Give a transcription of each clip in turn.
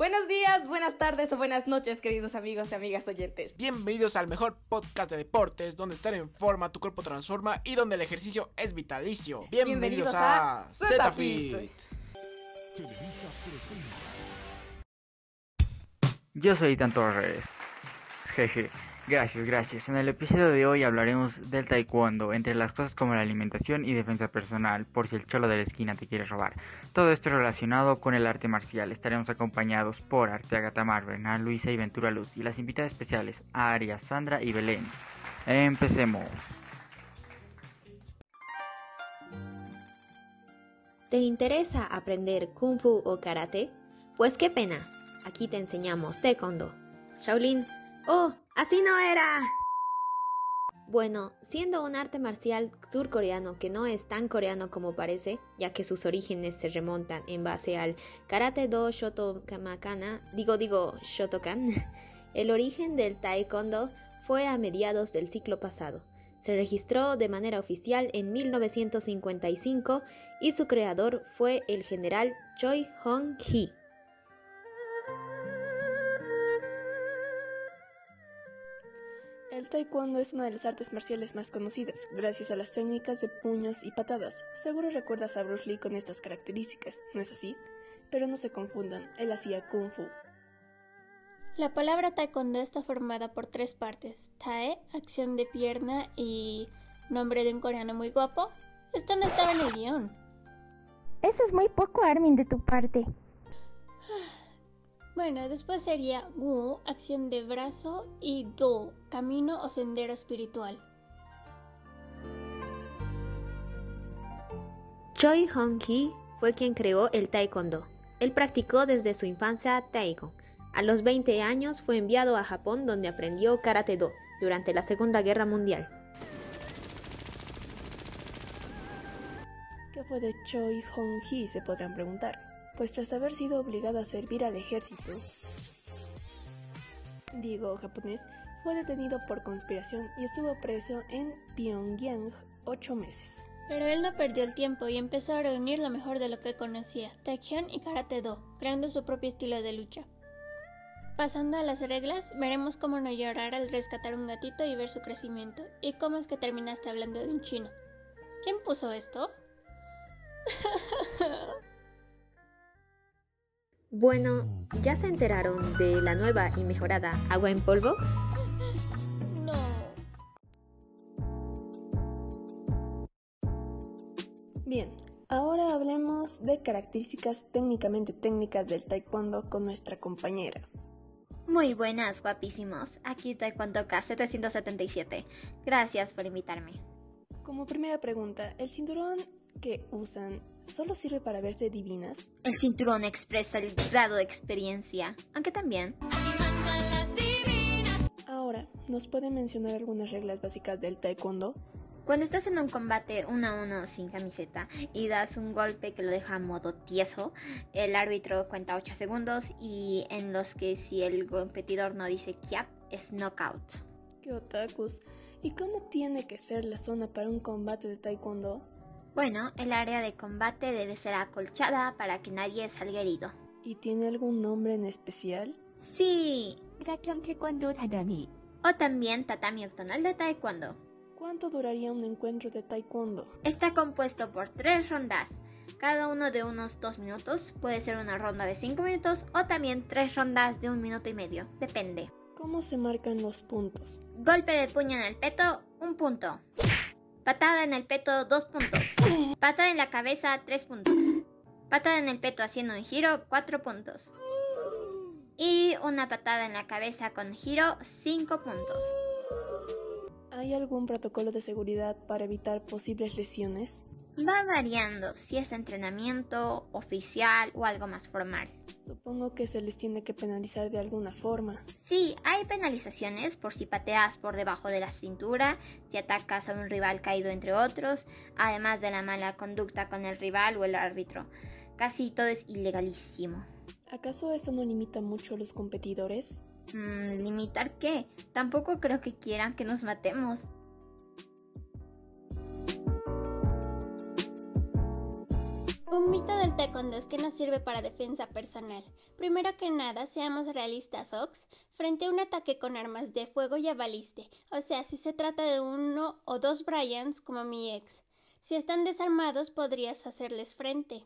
Buenos días, buenas tardes o buenas noches, queridos amigos y amigas oyentes. Bienvenidos al mejor podcast de deportes, donde estar en forma, tu cuerpo transforma y donde el ejercicio es vitalicio. Bienvenidos, Bienvenidos a, a ZFit. Yo soy Itan Torres. Jeje. Gracias, gracias. En el episodio de hoy hablaremos del taekwondo, entre las cosas como la alimentación y defensa personal, por si el cholo de la esquina te quiere robar. Todo esto relacionado con el arte marcial. Estaremos acompañados por Arteaga Tamar, Bernal, Luisa y Ventura Luz, y las invitadas especiales, Aria, Sandra y Belén. Empecemos. ¿Te interesa aprender kung fu o karate? Pues qué pena. Aquí te enseñamos taekwondo. Shaolin. ¡Oh! ¡Así no era! Bueno, siendo un arte marcial surcoreano que no es tan coreano como parece, ya que sus orígenes se remontan en base al Karate Do Shotomakana, digo digo Shotokan, el origen del taekwondo fue a mediados del siglo pasado. Se registró de manera oficial en 1955 y su creador fue el general Choi Hong-hee. El taekwondo es una de las artes marciales más conocidas, gracias a las técnicas de puños y patadas. Seguro recuerdas a Bruce Lee con estas características, ¿no es así? Pero no se confundan, él hacía kung fu. La palabra taekwondo está formada por tres partes: tae, acción de pierna y nombre de un coreano muy guapo. Esto no estaba en el guion. Eso es muy poco, Armin, de tu parte. Bueno, después sería wu, acción de brazo, y do, camino o sendero espiritual. Choi Hong-hee fue quien creó el taekwondo. Él practicó desde su infancia taekwondo. A los 20 años fue enviado a Japón donde aprendió karate do durante la Segunda Guerra Mundial. ¿Qué fue de Choi Hong-hee? Se podrán preguntar. Pues tras haber sido obligado a servir al ejército, digo japonés, fue detenido por conspiración y estuvo preso en Pyongyang ocho meses. Pero él no perdió el tiempo y empezó a reunir lo mejor de lo que conocía, Taekyon y Karate Do, creando su propio estilo de lucha. Pasando a las reglas, veremos cómo no llorar al rescatar un gatito y ver su crecimiento, y cómo es que terminaste hablando de un chino. ¿Quién puso esto? Bueno, ¿ya se enteraron de la nueva y mejorada agua en polvo? No. Bien, ahora hablemos de características técnicamente técnicas del taekwondo con nuestra compañera. Muy buenas, guapísimos. Aquí Taekwondo K777. Gracias por invitarme. Como primera pregunta, ¿el cinturón que usan solo sirve para verse divinas? El cinturón expresa el grado de experiencia, aunque también Ahora, ¿nos pueden mencionar algunas reglas básicas del taekwondo? cuando estás en un combate uno a uno sin camiseta y das un golpe que lo deja a modo tieso, el árbitro cuenta 8 segundos y en los que si el competidor no dice kiap es knockout. ¿Qué otakus? ¿Y cómo tiene que ser la zona para un combate de taekwondo? Bueno, el área de combate debe ser acolchada para que nadie salga herido. ¿Y tiene algún nombre en especial? Sí. tatami. O también tatami octonal de taekwondo. ¿Cuánto duraría un encuentro de taekwondo? Está compuesto por tres rondas, cada uno de unos dos minutos, puede ser una ronda de cinco minutos o también tres rondas de un minuto y medio, depende. ¿Cómo se marcan los puntos? Golpe de puño en el peto, un punto. Patada en el peto, dos puntos. Patada en la cabeza, tres puntos. Patada en el peto haciendo un giro, cuatro puntos. Y una patada en la cabeza con giro, cinco puntos. ¿Hay algún protocolo de seguridad para evitar posibles lesiones? Va variando si es entrenamiento, oficial o algo más formal. Supongo que se les tiene que penalizar de alguna forma. Sí, hay penalizaciones por si pateas por debajo de la cintura, si atacas a un rival caído entre otros, además de la mala conducta con el rival o el árbitro. Casi todo es ilegalísimo. ¿Acaso eso no limita mucho a los competidores? Mm, ¿Limitar qué? Tampoco creo que quieran que nos matemos. Un mito del taekwondo es que nos sirve para defensa personal. Primero que nada, seamos realistas, Ox, frente a un ataque con armas de fuego ya baliste, o sea, si se trata de uno o dos Bryans como mi ex. Si están desarmados podrías hacerles frente.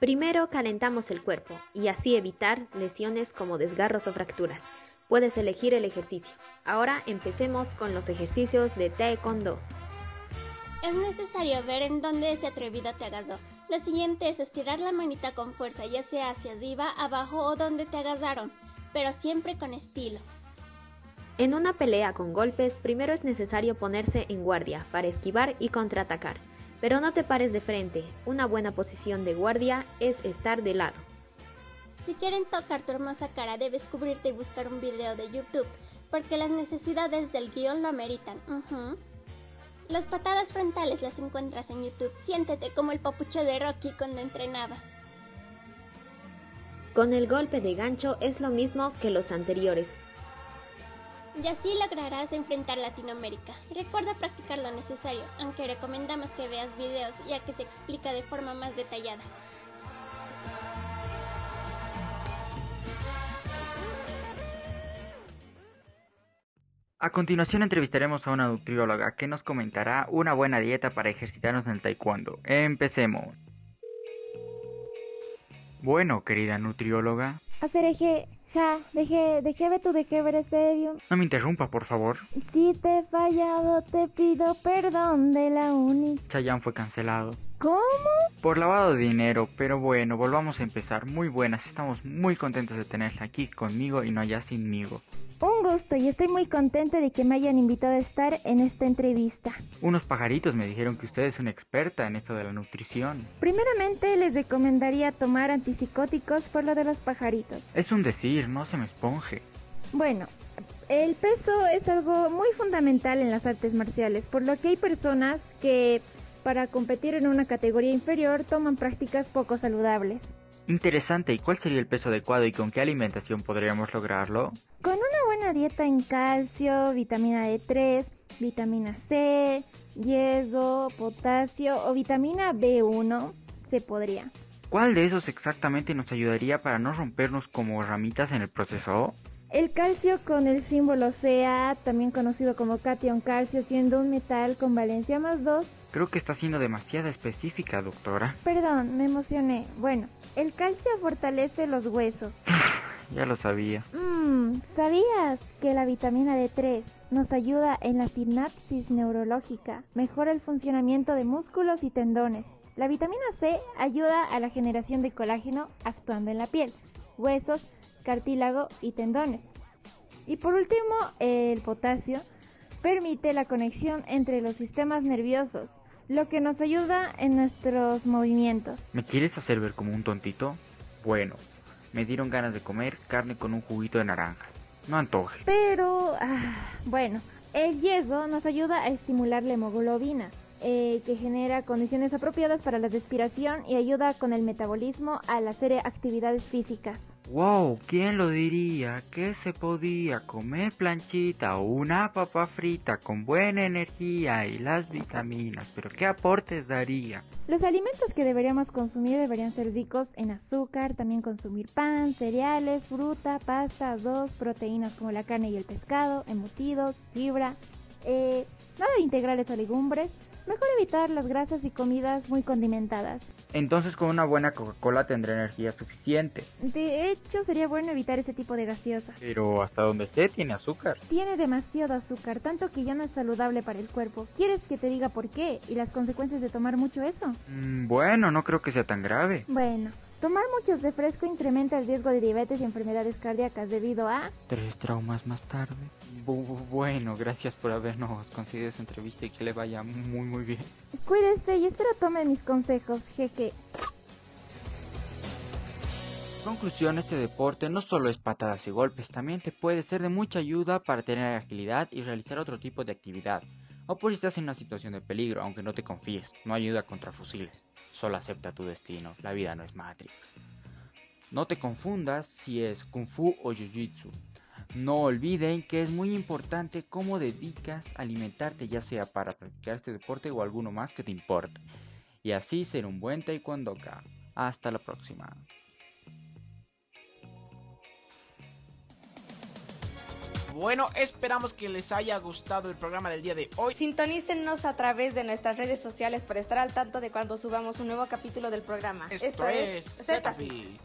Primero calentamos el cuerpo y así evitar lesiones como desgarros o fracturas. Puedes elegir el ejercicio. Ahora empecemos con los ejercicios de Taekwondo. Es necesario ver en dónde ese atrevido te agasó. Lo siguiente es estirar la manita con fuerza, ya sea hacia arriba, abajo o donde te agasaron, pero siempre con estilo. En una pelea con golpes, primero es necesario ponerse en guardia para esquivar y contraatacar. Pero no te pares de frente, una buena posición de guardia es estar de lado. Si quieren tocar tu hermosa cara, debes cubrirte y buscar un video de YouTube, porque las necesidades del guion lo ameritan. Las patadas frontales las encuentras en YouTube. Siéntete como el papucho de Rocky cuando entrenaba. Con el golpe de gancho es lo mismo que los anteriores. Y así lograrás enfrentar Latinoamérica. Recuerda practicar lo necesario, aunque recomendamos que veas videos ya que se explica de forma más detallada. A continuación entrevistaremos a una nutrióloga que nos comentará una buena dieta para ejercitarnos en el taekwondo. Empecemos. Bueno, querida nutrióloga. Hacer ja, dejé, dejé ver tu ver ese avión. No me interrumpa, por favor. Si te he fallado, te pido perdón de la uni. Chayanne fue cancelado. ¿Cómo? Por lavado de dinero, pero bueno, volvamos a empezar. Muy buenas, estamos muy contentos de tenerla aquí conmigo y no allá sinmigo. Un gusto y estoy muy contenta de que me hayan invitado a estar en esta entrevista. Unos pajaritos me dijeron que usted es una experta en esto de la nutrición. Primeramente les recomendaría tomar antipsicóticos por lo de los pajaritos. Es un decir, no se me esponje. Bueno, el peso es algo muy fundamental en las artes marciales, por lo que hay personas que para competir en una categoría inferior toman prácticas poco saludables. Interesante, ¿y cuál sería el peso adecuado y con qué alimentación podríamos lograrlo? Con una buena dieta en calcio, vitamina D3, vitamina C, yeso, potasio o vitamina B1 se podría. ¿Cuál de esos exactamente nos ayudaría para no rompernos como ramitas en el proceso? El calcio con el símbolo Ca, también conocido como cation calcio, siendo un metal con valencia más 2. Creo que está siendo demasiado específica, doctora. Perdón, me emocioné. Bueno, el calcio fortalece los huesos. ya lo sabía. Mmm, ¿sabías que la vitamina D3 nos ayuda en la sinapsis neurológica? Mejora el funcionamiento de músculos y tendones. La vitamina C ayuda a la generación de colágeno actuando en la piel, huesos, cartílago y tendones. Y por último, el potasio permite la conexión entre los sistemas nerviosos, lo que nos ayuda en nuestros movimientos. ¿Me quieres hacer ver como un tontito? Bueno, me dieron ganas de comer carne con un juguito de naranja. No antoje. Pero, ah, bueno, el yeso nos ayuda a estimular la hemoglobina, eh, que genera condiciones apropiadas para la respiración y ayuda con el metabolismo al hacer actividades físicas. Wow, ¿quién lo diría? Que se podía comer planchita o una papa frita con buena energía y las vitaminas, pero ¿qué aportes daría? Los alimentos que deberíamos consumir deberían ser ricos en azúcar, también consumir pan, cereales, fruta, pasta, arroz, proteínas como la carne y el pescado, embutidos, fibra, eh, nada de integrales o legumbres, Mejor evitar las grasas y comidas muy condimentadas. Entonces con una buena Coca-Cola tendré energía suficiente. De hecho, sería bueno evitar ese tipo de gaseosa. Pero hasta donde esté tiene azúcar. Tiene demasiado azúcar, tanto que ya no es saludable para el cuerpo. ¿Quieres que te diga por qué y las consecuencias de tomar mucho eso? Mm, bueno, no creo que sea tan grave. Bueno, Tomar mucho refresco incrementa el riesgo de diabetes y enfermedades cardíacas debido a... Tres traumas más tarde. bueno, gracias por habernos concedido esa entrevista y que le vaya muy muy bien. Cuídese y espero tome mis consejos, jeje. Conclusión, este deporte no solo es patadas y golpes, también te puede ser de mucha ayuda para tener agilidad y realizar otro tipo de actividad. O por si estás en una situación de peligro, aunque no te confíes, no ayuda contra fusiles. Solo acepta tu destino, la vida no es Matrix. No te confundas si es Kung Fu o Jiu Jitsu. No olviden que es muy importante cómo dedicas a alimentarte, ya sea para practicar este deporte o alguno más que te importe. y así ser un buen taekwondoka. Hasta la próxima. Bueno, esperamos que les haya gustado el programa del día de hoy. Sintonícenos a través de nuestras redes sociales para estar al tanto de cuando subamos un nuevo capítulo del programa. Esto, es Zetafit.